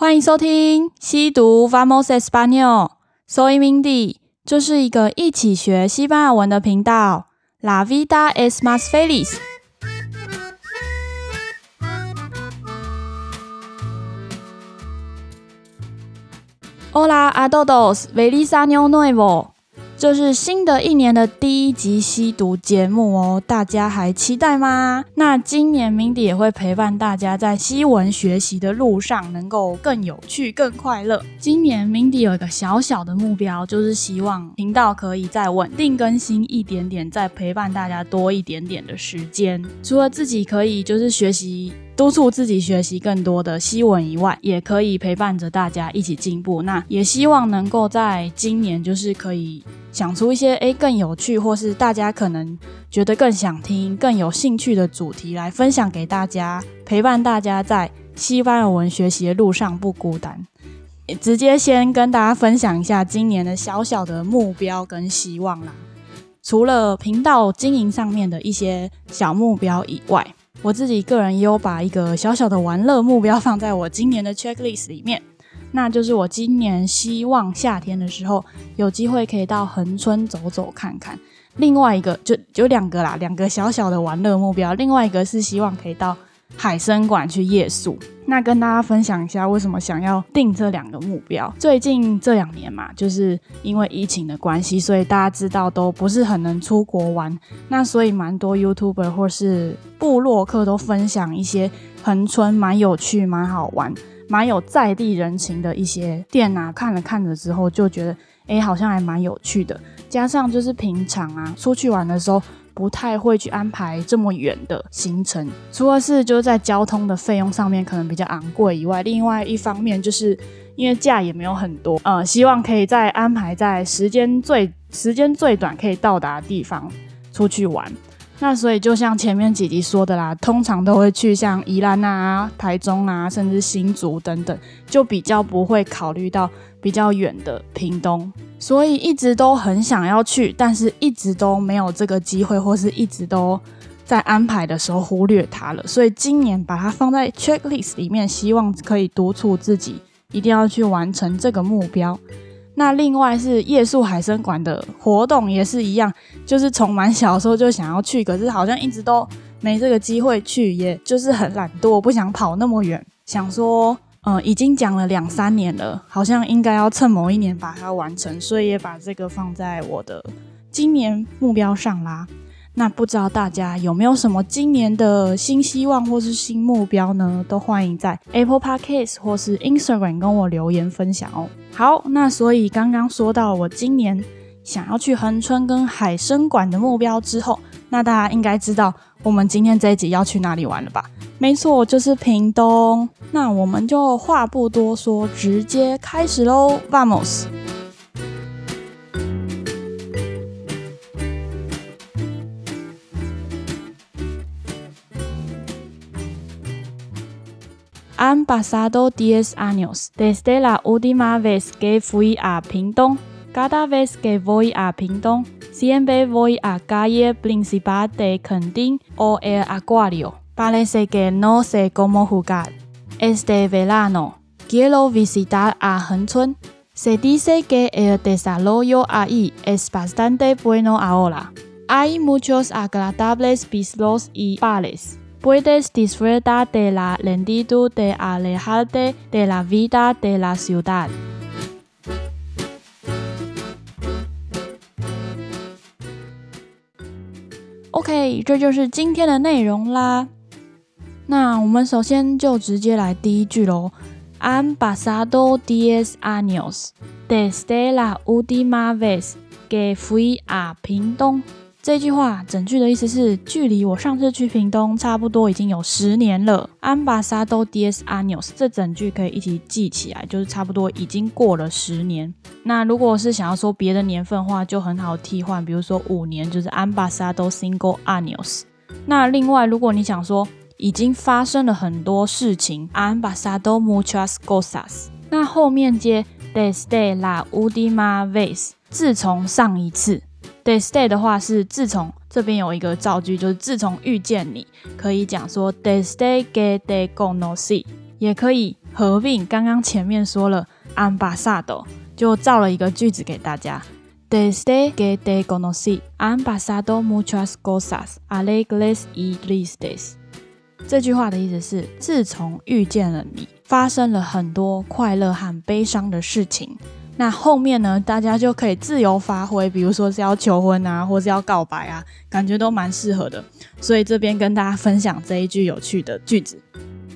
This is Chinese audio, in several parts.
欢迎收听西读 Vamos Español，Soy Mindy，这是一个一起学西班牙文的频道。La vida es más feliz。Hola a todos，feliz año nuevo。这是新的一年的第一集西读节目哦，大家还期待吗？那今年 Mindy 也会陪伴大家在西文学习的路上，能够更有趣、更快乐。今年 Mindy 有一个小小的目标，就是希望频道可以再稳定更新一点点，再陪伴大家多一点点的时间。除了自己可以就是学习。督促自己学习更多的西文以外，也可以陪伴着大家一起进步。那也希望能够在今年，就是可以想出一些诶更有趣，或是大家可能觉得更想听、更有兴趣的主题来分享给大家，陪伴大家在西班牙文学习的路上不孤单。直接先跟大家分享一下今年的小小的目标跟希望啦。除了频道经营上面的一些小目标以外，我自己个人也有把一个小小的玩乐目标放在我今年的 checklist 里面，那就是我今年希望夏天的时候有机会可以到恒春走走看看。另外一个就就两个啦，两个小小的玩乐目标。另外一个是希望可以到海生馆去夜宿。那跟大家分享一下为什么想要定这两个目标。最近这两年嘛，就是因为疫情的关系，所以大家知道都不是很能出国玩。那所以蛮多 YouTuber 或是部落客都分享一些恒春蛮有趣、蛮好玩、蛮有在地人情的一些店啊。看了看了之后，就觉得诶，好像还蛮有趣的。加上就是平常啊出去玩的时候。不太会去安排这么远的行程，除了是就是在交通的费用上面可能比较昂贵以外，另外一方面就是因为假也没有很多，呃，希望可以再安排在时间最时间最短可以到达的地方出去玩。那所以就像前面几集说的啦，通常都会去像宜兰啊、台中啊，甚至新竹等等，就比较不会考虑到比较远的屏东。所以一直都很想要去，但是一直都没有这个机会，或是一直都在安排的时候忽略它了。所以今年把它放在 checklist 里面，希望可以督促自己一定要去完成这个目标。那另外是夜宿海参馆的活动也是一样，就是从蛮小的时候就想要去，可是好像一直都没这个机会去，也就是很懒惰，不想跑那么远，想说，嗯，已经讲了两三年了，好像应该要趁某一年把它完成，所以也把这个放在我的今年目标上啦。那不知道大家有没有什么今年的新希望或是新目标呢？都欢迎在 Apple Podcast 或是 Instagram 跟我留言分享哦。好，那所以刚刚说到我今年想要去恒春跟海生馆的目标之后，那大家应该知道我们今天这一集要去哪里玩了吧？没错，就是屏东。那我们就话不多说，直接开始喽 vamos，Vamos！Han pasado diez años desde la última vez que fui a Pingtung. Cada vez que voy a Pingtung, siempre voy a calle principal de Kenting o el acuario. Parece que no sé cómo jugar. Este verano quiero visitar a 恒春. Se dice que el desarrollo ahí es bastante bueno ahora. Hay muchos agradables bistros y bares. Puedes disfrutar de la lentitud de alejarte de la vida de la ciudad. OK，这就是今天的内容啦。那我们首先就直接来第一句喽。Han pasado diez años desde la última vez que fui a Pingtung. 这句话整句的意思是，距离我上次去屏东差不多已经有十年了。Han pasado diez años，这整句可以一起记起来，就是差不多已经过了十年。那如果是想要说别的年份的话，就很好替换，比如说五年就是 Han pasado cinco años。那另外，如果你想说已经发生了很多事情，Han pasado muchas cosas。那后面接 desde la última vez，自从上一次。Desde 的话是自从，这边有一个造句，就是自从遇见你，可以讲说 desde que te conocí，也可以合并刚刚前面说了，Am basado，就造了一个句子给大家。Desde que te conocí han pasado muchas cosas alegres y tristes。这句话的意思是，自从遇见了你，发生了很多快乐和悲伤的事情。那后面呢，大家就可以自由发挥，比如说是要求婚啊，或是要告白啊，感觉都蛮适合的。所以这边跟大家分享这一句有趣的句子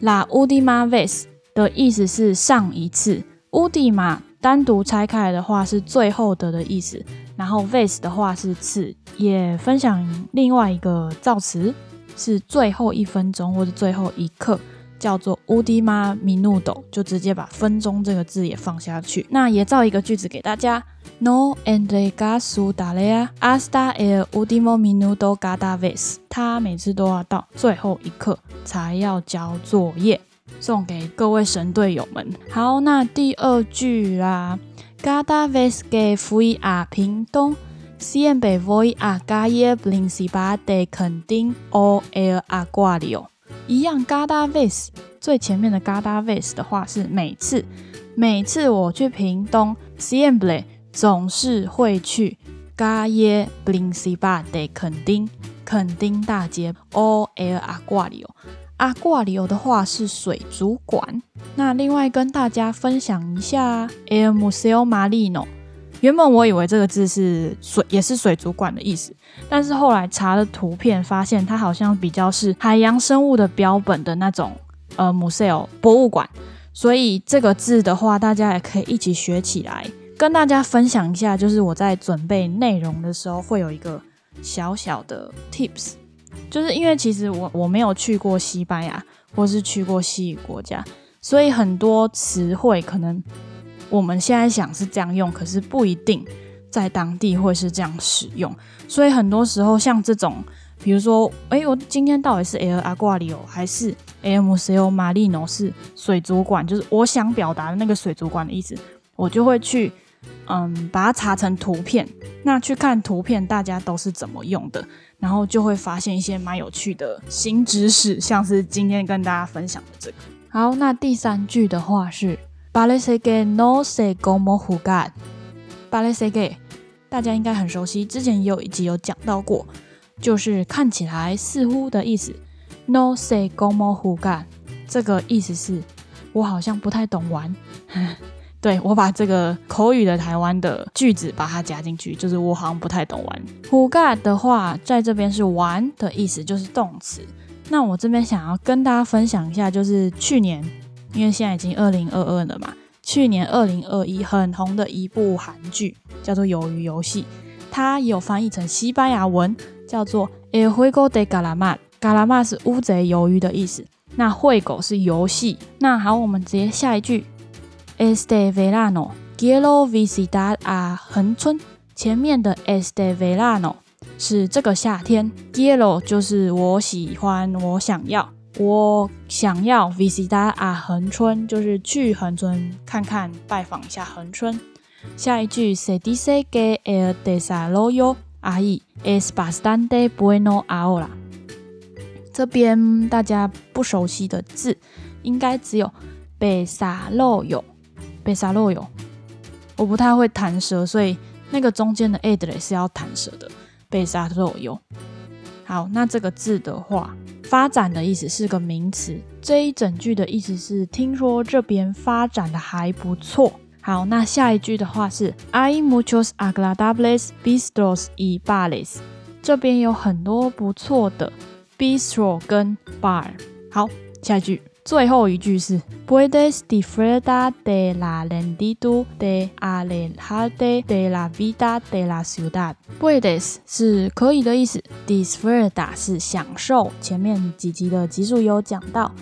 ：La última vez 的意思是上一次，última 单独拆开来的话是最后的的意思，然后 vez 的话是次。也分享另外一个造词是最后一分钟或者最后一刻。叫做 último minuto，就直接把分钟这个字也放下去。那也造一个句子给大家：No entrega su da lea hasta el último minuto cada vez。他每次都要到最后一刻才要交作业，送给各位神队友们。好，那第二句啦：Cada vez que fui a Pingtung siempre voy a calle principal de Kenting o el Acuario。一样，cada vez 最前面的 cada vez 的话是每次，每次我去屏东，siempre 总是会去 calle principal de 垦丁，垦丁大街，o el acuario，acuario 的话是水族馆。那另外跟大家分享一下，el museo marino。原本我以为这个字是水，也是水族馆的意思，但是后来查了图片，发现它好像比较是海洋生物的标本的那种呃 museo 博物馆，所以这个字的话，大家也可以一起学起来，跟大家分享一下。就是我在准备内容的时候，会有一个小小的 tips，就是因为其实我我没有去过西班牙，或是去过西语国家，所以很多词汇可能。我们现在想是这样用，可是不一定在当地会是这样使用。所以很多时候像这种，比如说，诶，我今天到底是 El Acuario 还是 MCO Marino 是水族馆，就是我想表达的那个水族馆的意思，我就会去嗯把它查成图片，那去看图片大家都是怎么用的，然后就会发现一些蛮有趣的新知识，像是今天跟大家分享的这个。好，那第三句的话是。Parece que no sé cómo jugar。Parece que 大家应该很熟悉，之前也有一集有讲到过，就是看起来似乎的意思。No sé cómo jugar，这个意思是我好像不太懂玩。对，我把这个口语的台湾的句子把它加进去，就是我好像不太懂玩。Jugar 的话，在这边是玩的意思，就是动词。那我这边想要跟大家分享一下，就是去年。因为现在已经二零二二了嘛，去年二零二一很红的一部韩剧叫做《鱿鱼游戏》，它有翻译成西班牙文，叫做 El juego de calamar。calamar 是乌贼、鱿鱼的意思。那会狗是游戏。那好，我们直接下一句：Este verano quiero visitar a 恒春。前面的 Este verano 是这个夏天 g i e r o 就是我喜欢，我想要。我想要 visitar a 恒春，就是去恒春看看、拜访一下恒春。下一句，se dice que el desarrollo ahí es bastante bueno ahora。这边大家不熟悉的字，应该只有 desarrollo，desarrollo。我不太会弹舌，所以那个中间的 ed 是要弹舌的。desarrollo。好，那这个字的话。发展的意思是个名词，这一整句的意思是听说这边发展的还不错。好，那下一句的话是 Hay muchos agradables bistros y bares，这边有很多不错的 bistro 跟 bar。好，下一句。最后一句是 Puedes disfrutar de la lentitud de alejarte de la vida de la ciudad。Puedes 是可以的意思，disfrutar 是享受。前面几集的集数有讲到，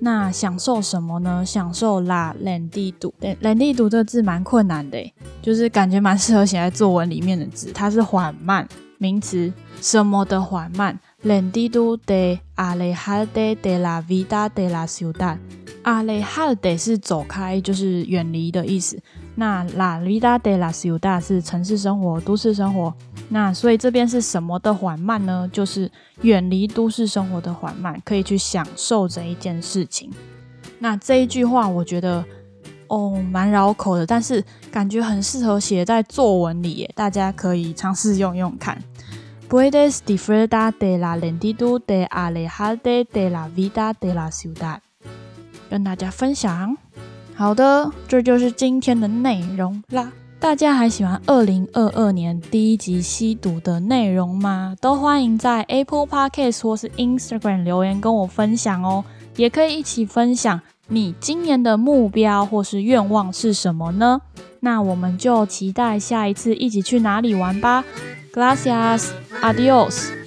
那享受什么呢？享受 la lentitud。对，lentitud 这个字蛮困难的，就是感觉蛮适合写在作文里面的字。它是缓慢，名词，什么的缓慢。Lentitud de alejá de la vida de la ciudad，alejá 是走开，就是远离的意思。那 la vida de la ciudad 是城市生活、都市生活。那所以这边是什么的缓慢呢？就是远离都市生活的缓慢，可以去享受这一件事情。那这一句话我觉得哦蛮绕口的，但是感觉很适合写在作文里耶，大家可以尝试用用看。Puedes disfrutar de la lentitud de alejarte de la vida de la ciudad，跟大家分享。好的，这就是今天的内容啦。大家还喜欢二零二二年第一集吸毒的内容吗？都欢迎在 Apple Podcast 或是 Instagram 留言跟我分享哦。也可以一起分享你今年的目标或是愿望是什么呢？那我们就期待下一次一起去哪里玩吧。Gracias. Adiós.